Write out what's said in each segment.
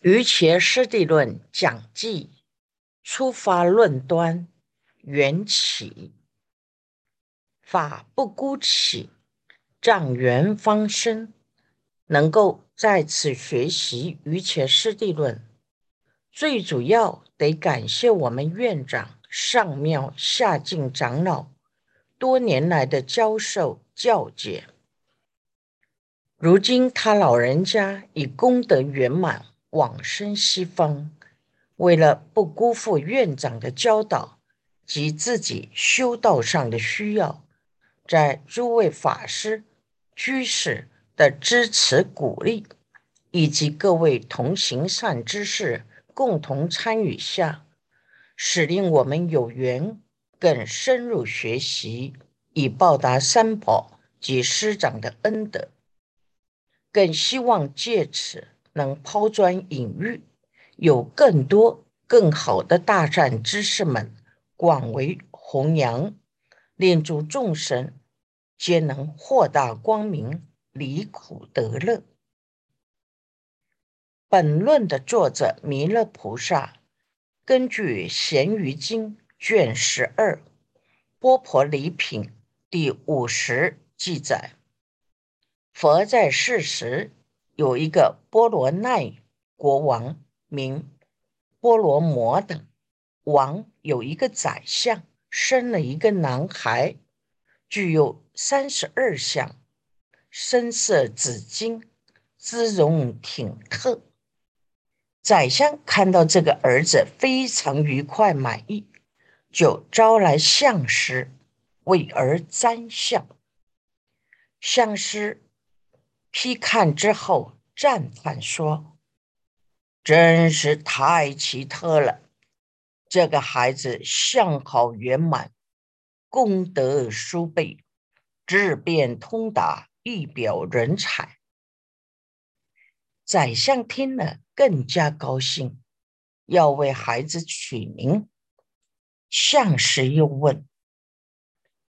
于伽师地论讲记，出发论端，缘起，法不孤起，障缘方生。能够在此学习于伽师地论，最主要得感谢我们院长上庙下敬长老多年来的教授教解。如今他老人家已功德圆满。往生西方，为了不辜负院长的教导及自己修道上的需要，在诸位法师、居士的支持鼓励，以及各位同行善知识共同参与下，使令我们有缘更深入学习，以报答三宝及师长的恩德，更希望借此。能抛砖引玉，有更多更好的大善知识们广为弘扬，令诸众生皆能获大光明，离苦得乐。本论的作者弥勒菩萨，根据《咸鱼经》卷十二《波婆离品》第五十记载，佛在世时。有一个波罗奈国王名波罗摩等王，有一个宰相，生了一个男孩，具有三十二相，身色紫金，姿容挺特。宰相看到这个儿子非常愉快满意，就招来相师为儿占相。相师。批看之后，赞叹说：“真是太奇特了！这个孩子相好圆满，功德殊倍，智辩通达，一表人才。”宰相听了更加高兴，要为孩子取名。相师又问：“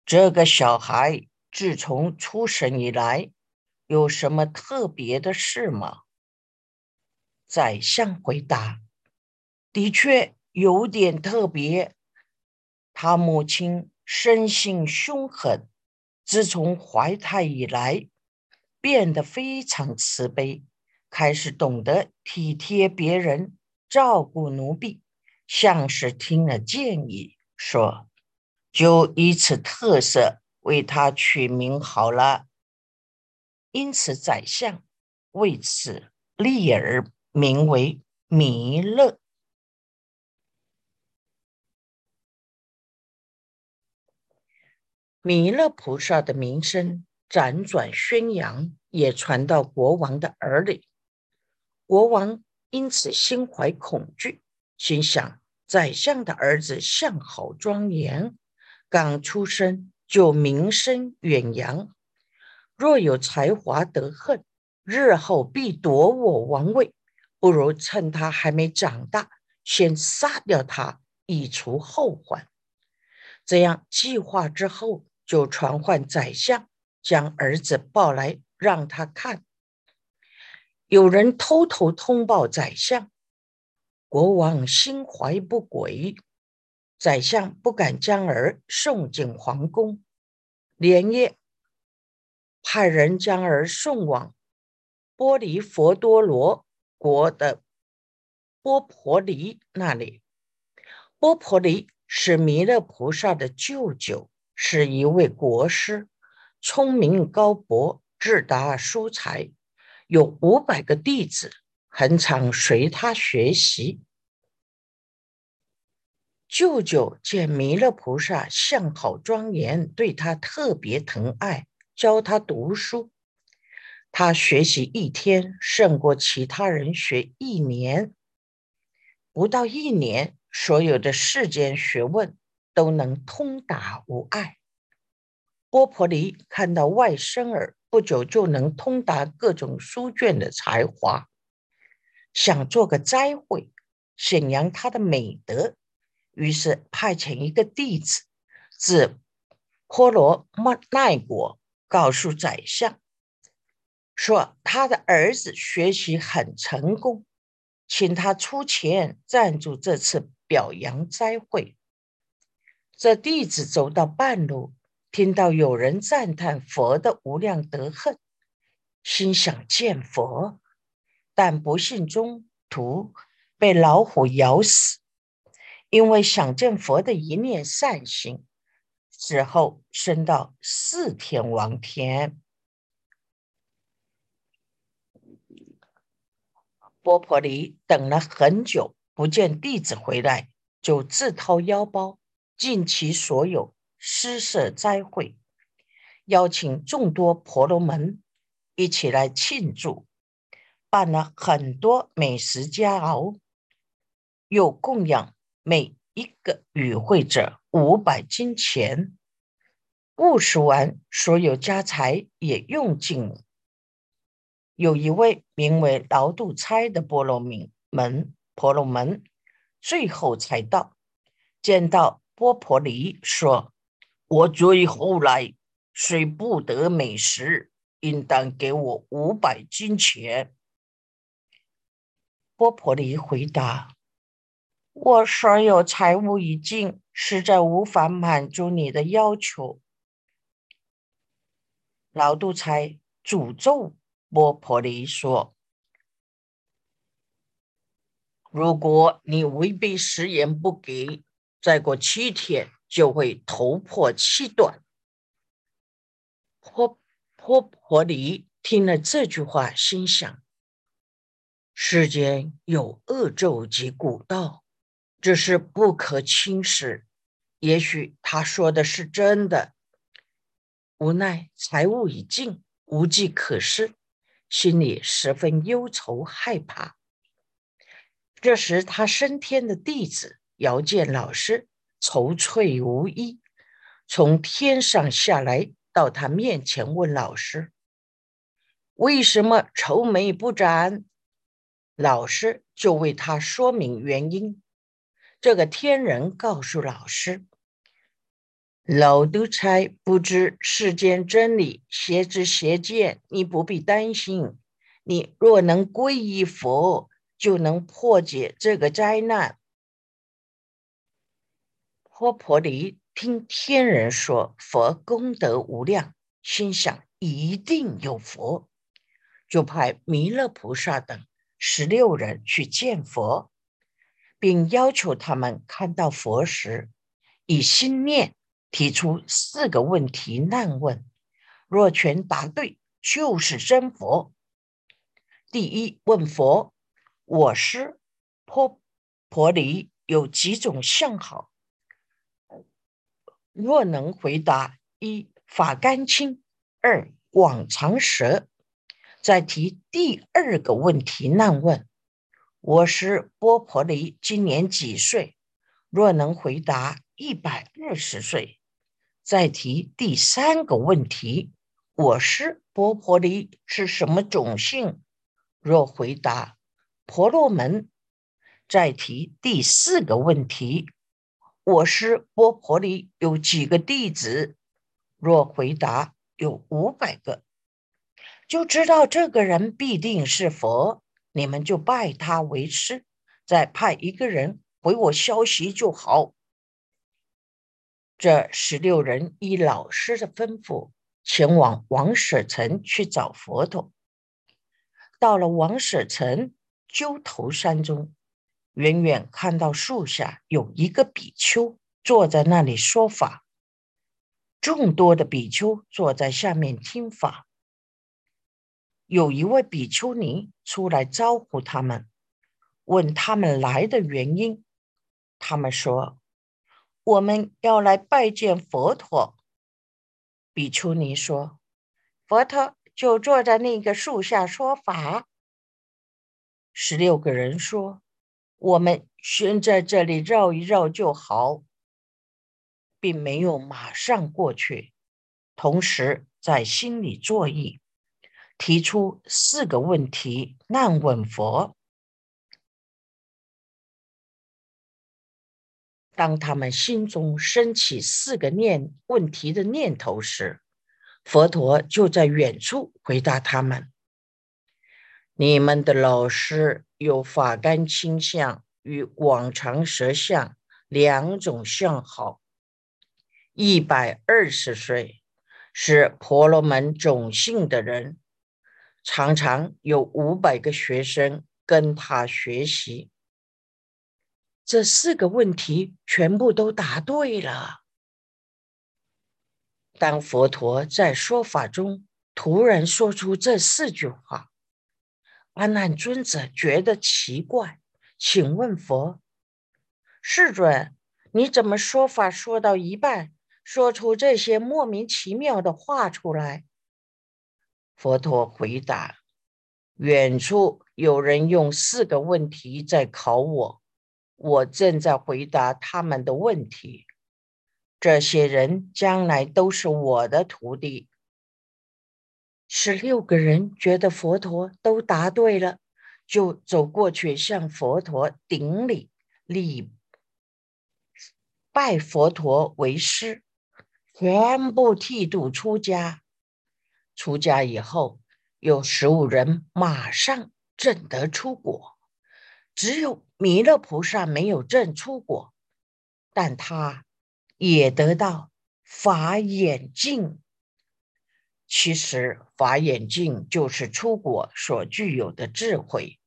这个小孩自从出生以来？”有什么特别的事吗？宰相回答：“的确有点特别。他母亲生性凶狠，自从怀胎以来，变得非常慈悲，开始懂得体贴别人，照顾奴婢。像是听了建议，说：就以此特色为他取名好了。”因此，宰相为此立而名为弥勒。弥勒菩萨的名声辗转宣扬，也传到国王的耳里。国王因此心怀恐惧，心想：宰相的儿子相好庄严，刚出生就名声远扬。若有才华得恨，日后必夺我王位。不如趁他还没长大，先杀掉他，以除后患。这样计划之后，就传唤宰相，将儿子抱来让他看。有人偷偷通报宰相，国王心怀不轨，宰相不敢将儿送进皇宫，连夜。派人将儿送往波离佛多罗国的波婆离那里。波婆离是弥勒菩萨的舅舅，是一位国师，聪明高博，智达疏财，有五百个弟子，很常随他学习。舅舅见弥勒菩萨相好庄严，对他特别疼爱。教他读书，他学习一天胜过其他人学一年。不到一年，所有的世间学问都能通达无碍。波婆离看到外甥儿不久就能通达各种书卷的才华，想做个斋会，显扬他的美德，于是派遣一个弟子自婆罗奈国。告诉宰相，说他的儿子学习很成功，请他出钱赞助这次表扬斋会。这弟子走到半路，听到有人赞叹佛的无量德恨，心想见佛，但不幸中途被老虎咬死。因为想见佛的一念善心，死后升到四天王天。波婆离等了很久，不见弟子回来，就自掏腰包，尽其所有施设斋会，邀请众多婆罗门一起来庆祝，办了很多美食佳肴，又供养。每一个与会者五百金钱，务实完，所有家财也用尽了。有一位名为劳度差的波罗蜜门婆罗门，最后才到，见到波婆离，说：“我最后来，虽不得美食，应当给我五百金钱。”波婆离回答。我所有财物已尽，实在无法满足你的要求。老杜才诅咒波婆离说：“如果你违背誓言不给，再过七天就会头破气断。”波波婆离听了这句话，心想：世间有恶咒及古道。这是不可轻视，也许他说的是真的。无奈财物已尽，无计可施，心里十分忧愁害怕。这时，他升天的弟子遥见老师愁悴无依，从天上下来到他面前问老师：“为什么愁眉不展？”老师就为他说明原因。这个天人告诉老师：“老督差不知世间真理，邪知邪见，你不必担心。你若能皈依佛，就能破解这个灾难。”波婆离听天人说佛功德无量，心想一定有佛，就派弥勒菩萨等十六人去见佛。并要求他们看到佛时，以心念提出四个问题难问，若全答对，就是真佛。第一，问佛：我师婆婆离有几种相好？若能回答一法干清，二广长舌，再提第二个问题难问。我是波婆离，今年几岁？若能回答一百二十岁，再提第三个问题：我是波婆离是什么种姓？若回答婆罗门，再提第四个问题：我是波婆离有几个弟子？若回答有五百个，就知道这个人必定是佛。你们就拜他为师，再派一个人回我消息就好。这十六人依老师的吩咐，前往王舍城去找佛陀。到了王舍城鸠头山中，远远看到树下有一个比丘坐在那里说法，众多的比丘坐在下面听法。有一位比丘尼出来招呼他们，问他们来的原因。他们说：“我们要来拜见佛陀。”比丘尼说：“佛陀就坐在那个树下说法。”十六个人说：“我们先在这里绕一绕就好，并没有马上过去，同时在心里作意。”提出四个问题难问佛。当他们心中升起四个念问题的念头时，佛陀就在远处回答他们：“你们的老师有法干倾向与广长舌相两种相好。一百二十岁是婆罗门种姓的人，常常有五百个学生跟他学习。这四个问题全部都答对了。当佛陀在说法中突然说出这四句话，阿难尊者觉得奇怪，请问佛：“世尊，你怎么说法说到一半，说出这些莫名其妙的话出来？”佛陀回答：“远处有人用四个问题在考我。”我正在回答他们的问题，这些人将来都是我的徒弟。十六个人觉得佛陀都答对了，就走过去向佛陀顶礼，礼拜佛陀为师，全部剃度出家。出家以后，有十五人马上证得出果。只有弥勒菩萨没有证出果，但他也得到法眼镜。其实法眼镜就是出果所具有的智慧，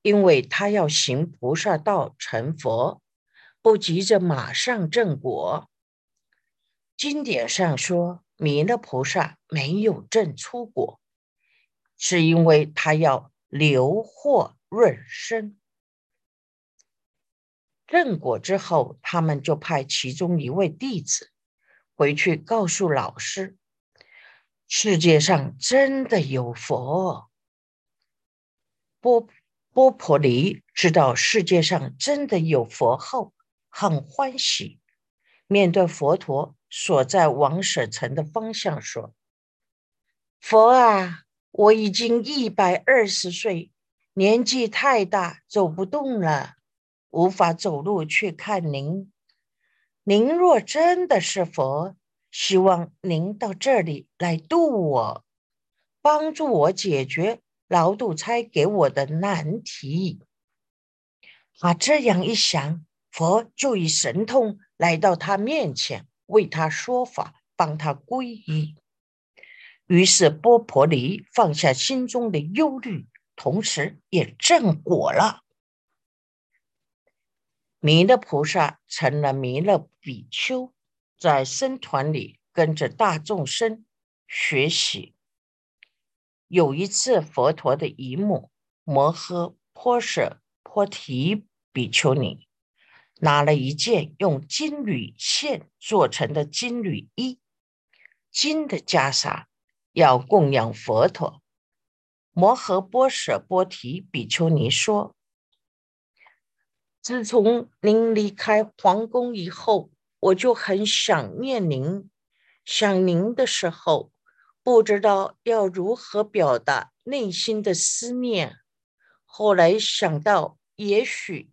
因为他要行菩萨道成佛，不急着马上证果。经典上说，弥勒菩萨没有证出果，是因为他要留祸润身。认果之后，他们就派其中一位弟子回去告诉老师：世界上真的有佛。波波婆离知道世界上真的有佛后，很欢喜，面对佛陀所在王舍城的方向说：“佛啊，我已经一百二十岁，年纪太大，走不动了。”无法走路去看您，您若真的是佛，希望您到这里来度我，帮助我解决老堵差给我的难题。他这样一想，佛就以神通来到他面前，为他说法，帮他皈依。于是波婆离放下心中的忧虑，同时也正果了。弥勒菩萨成了弥勒比丘，在僧团里跟着大众生学习。有一次，佛陀的姨母摩诃婆舍婆提比丘尼拿了一件用金缕线做成的金缕衣、金的袈裟，要供养佛陀。摩诃波舍波提比丘尼说。自从您离开皇宫以后，我就很想念您。想您的时候，不知道要如何表达内心的思念。后来想到，也许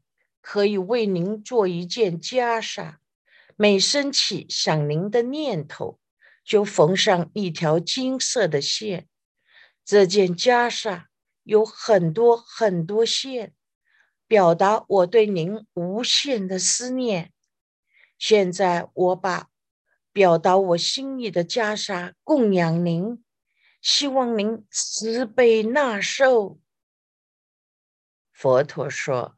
可以为您做一件袈裟。每升起想您的念头，就缝上一条金色的线。这件袈裟有很多很多线。表达我对您无限的思念。现在我把表达我心意的袈裟供养您，希望您慈悲纳受。佛陀说：“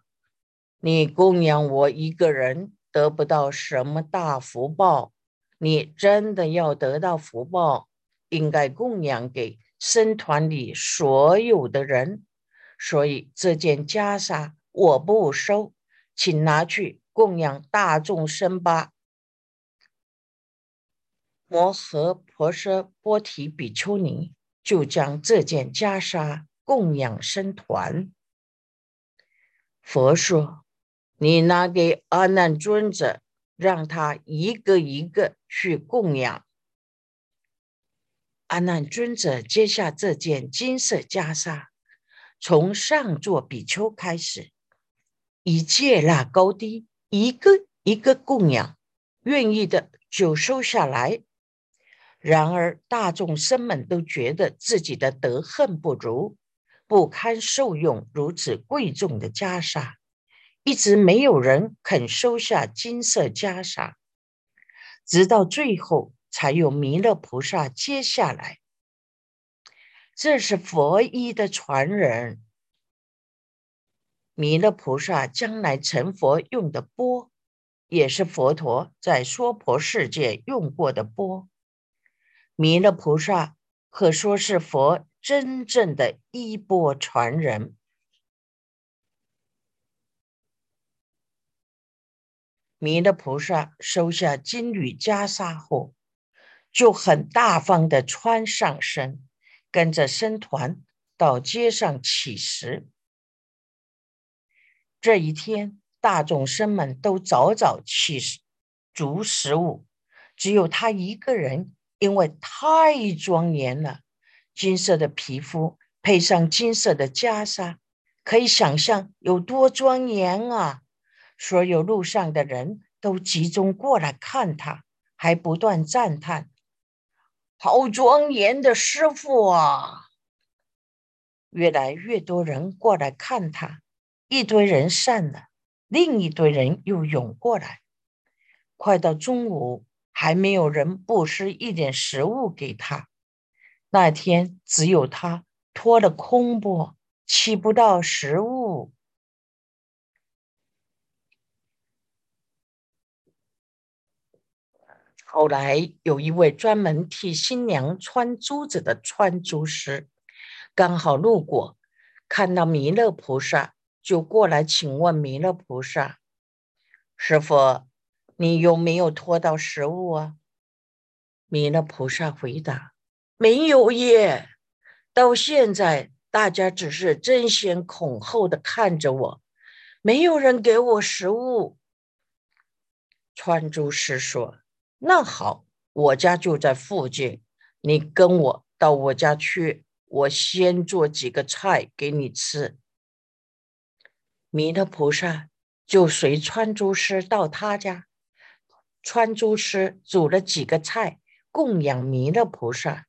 你供养我一个人得不到什么大福报，你真的要得到福报，应该供养给僧团里所有的人。所以这件袈裟。”我不收，请拿去供养大众生吧。摩诃婆舍波提比丘尼就将这件袈裟供养僧团。佛说：“你拿给阿难尊者，让他一个一个去供养。”阿难尊者接下这件金色袈裟，从上座比丘开始。以戒那高低，一个一个供养，愿意的就收下来。然而大众生们都觉得自己的德恨不如，不堪受用如此贵重的袈裟，一直没有人肯收下金色袈裟，直到最后才有弥勒菩萨接下来。这是佛衣的传人，弥勒菩萨将来成佛用的钵，也是佛陀在娑婆世界用过的钵。弥勒菩萨可说是佛。真正的衣钵传人，弥勒菩萨收下金缕袈裟后，就很大方的穿上身，跟着僧团到街上乞食。这一天，大众生们都早早起足食物，只有他一个人，因为太庄严了。金色的皮肤配上金色的袈裟，可以想象有多庄严啊！所有路上的人都集中过来看他，还不断赞叹：“好庄严的师傅啊！”越来越多人过来看他，一堆人散了，另一堆人又涌过来。快到中午，还没有人布施一点食物给他。那天只有他拖了空钵，起不到食物。后来有一位专门替新娘穿珠子的穿珠师，刚好路过，看到弥勒菩萨，就过来请问弥勒菩萨：“师傅，你有没有拖到食物啊？”弥勒菩萨回答。没有耶，到现在大家只是争先恐后的看着我，没有人给我食物。穿珠师说：“那好，我家就在附近，你跟我到我家去，我先做几个菜给你吃。”弥勒菩萨就随川珠师到他家，川珠师煮了几个菜供养弥勒菩萨。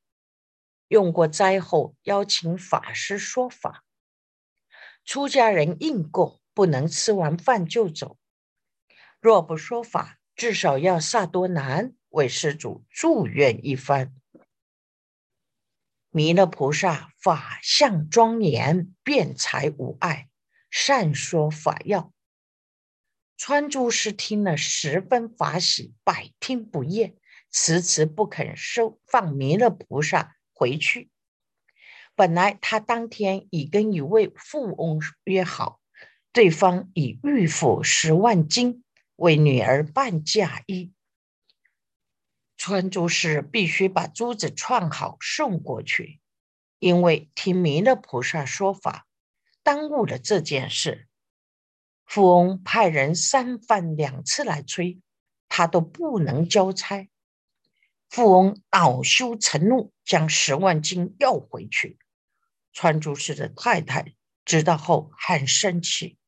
用过斋后，邀请法师说法。出家人应供，不能吃完饭就走。若不说法，至少要萨多南为施主祝愿一番。弥勒菩萨法相庄严，辩才无碍，善说法要。川珠师听了十分法喜，百听不厌，迟迟不肯收放弥勒菩萨。回去，本来他当天已跟一位富翁约好，对方以玉付十万金为女儿办嫁衣。穿珠师必须把珠子串好送过去，因为听弥勒菩萨说法，耽误了这件事。富翁派人三番两次来催，他都不能交差。富翁恼羞成怒，将十万金要回去。穿珠师的太太知道后很生气，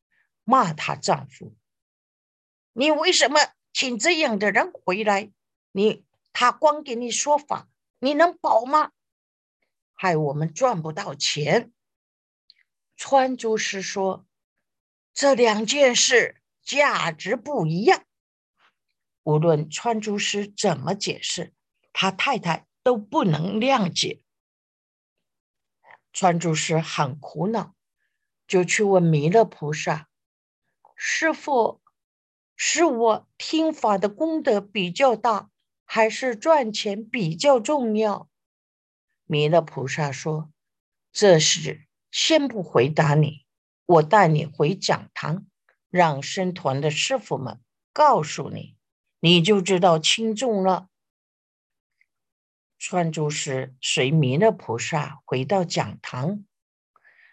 骂她丈夫：“你为什么请这样的人回来？你他光给你说法，你能保吗？害我们赚不到钱。”穿珠师说：“这两件事价值不一样，无论穿珠师怎么解释。”他太太都不能谅解，穿珠师很苦恼，就去问弥勒菩萨：“师傅，是我听法的功德比较大，还是赚钱比较重要？”弥勒菩萨说：“这事先不回答你，我带你回讲堂，让僧团的师傅们告诉你，你就知道轻重了。”穿珠师随弥勒菩萨回到讲堂，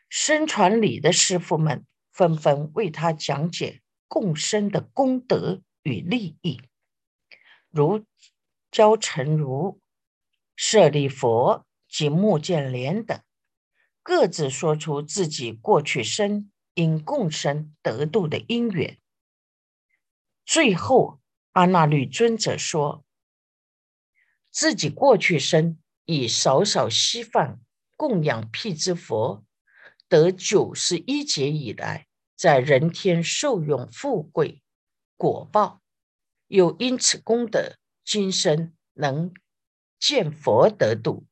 僧传里的师傅们纷纷为他讲解共生的功德与利益，如焦成如、舍利佛及目犍连等，各自说出自己过去生因共生得度的因缘。最后，阿那律尊者说。自己过去生以少少稀饭供养辟支佛，得九十一劫以来，在人天受用富贵果报，又因此功德，今生能见佛得度。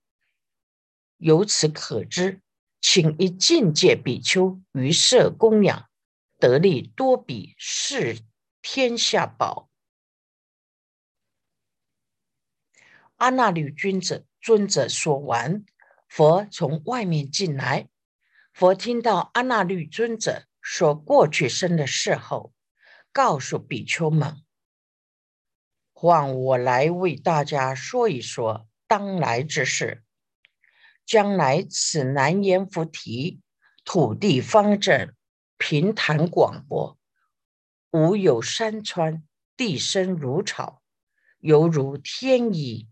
由此可知，请一境界比丘于舍供养，得利多比是天下宝。阿那律君者尊者说完，佛从外面进来。佛听到阿那律尊者说过去生的事后，告诉比丘们：“换我来为大家说一说当来之事。将来此南阎浮提土地方正，平坦广博，无有山川，地生如草，犹如天衣。”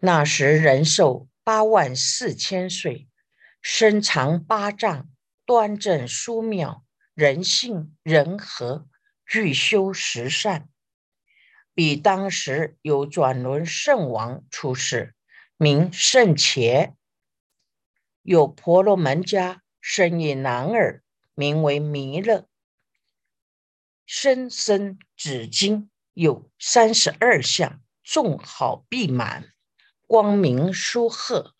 那时人寿八万四千岁，身长八丈，端正殊妙，人性仁和，具修十善。比当时有转轮圣王出世，名圣伽；有婆罗门家生一男儿，名为弥勒，身生紫金，有三十二相，众好毕满。光明殊赫，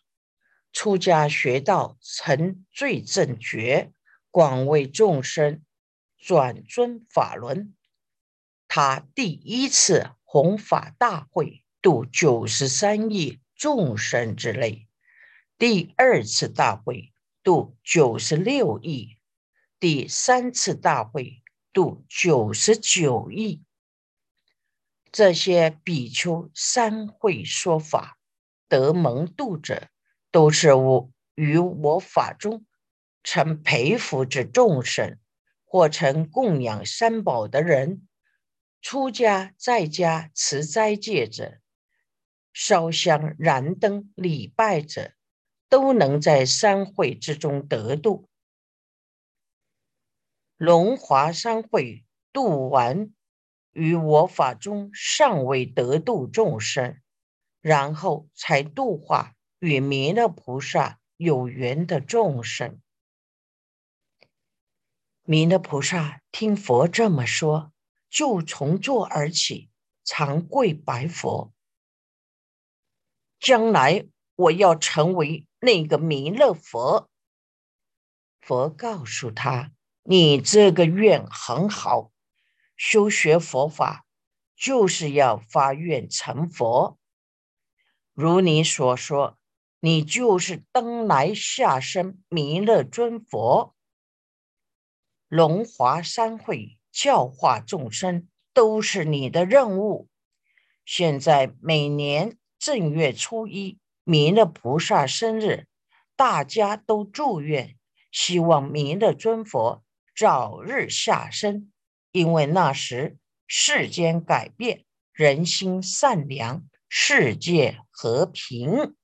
出家学道成最正觉，广为众生转尊法轮。他第一次弘法大会度九十三亿众生之类，第二次大会度九十六亿，第三次大会度九十九亿。这些比丘三会说法。得蒙度者，都是我于我法中曾培福之众生，或曾供养三宝的人，出家在家持斋戒者，烧香燃灯礼拜者，都能在三会之中得度。龙华三会度完，于我法中尚未得度众生。然后才度化与弥勒菩萨有缘的众生。弥勒菩萨听佛这么说，就从座而起，长跪白佛：“将来我要成为那个弥勒佛。”佛告诉他：“你这个愿很好，修学佛法就是要发愿成佛。”如你所说，你就是登来下生弥勒尊佛，龙华三会教化众生，都是你的任务。现在每年正月初一弥勒菩萨生日，大家都祝愿，希望弥勒尊佛早日下生，因为那时世间改变，人心善良。世界和平。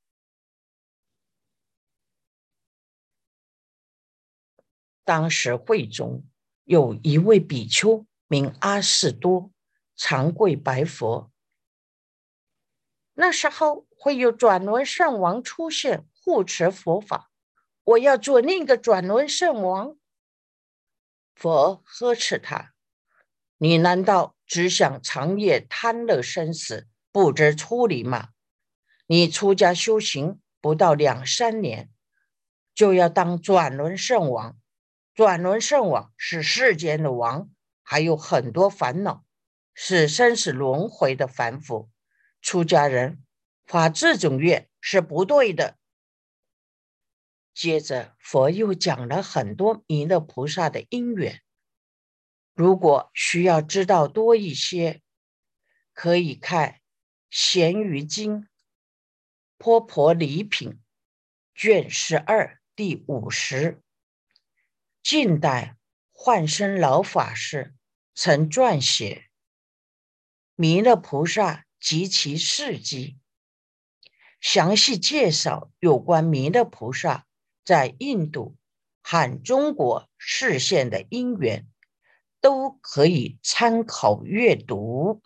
当时会中有一位比丘名阿士多，长跪白佛。那时候会有转轮圣王出现护持佛法，我要做另一个转轮圣王。佛呵斥他：“你难道只想长夜贪乐生死？”不知出离吗？你出家修行不到两三年，就要当转轮圣王。转轮圣王是世间的王，还有很多烦恼，是生死轮回的凡夫。出家人发这种愿是不对的。接着，佛又讲了很多弥勒菩萨的因缘。如果需要知道多一些，可以看。咸鱼经坡婆离品卷十二第五十，近代幻生老法师曾撰写弥勒菩萨及其事迹，详细介绍有关弥勒菩萨在印度和中国视现的因缘，都可以参考阅读。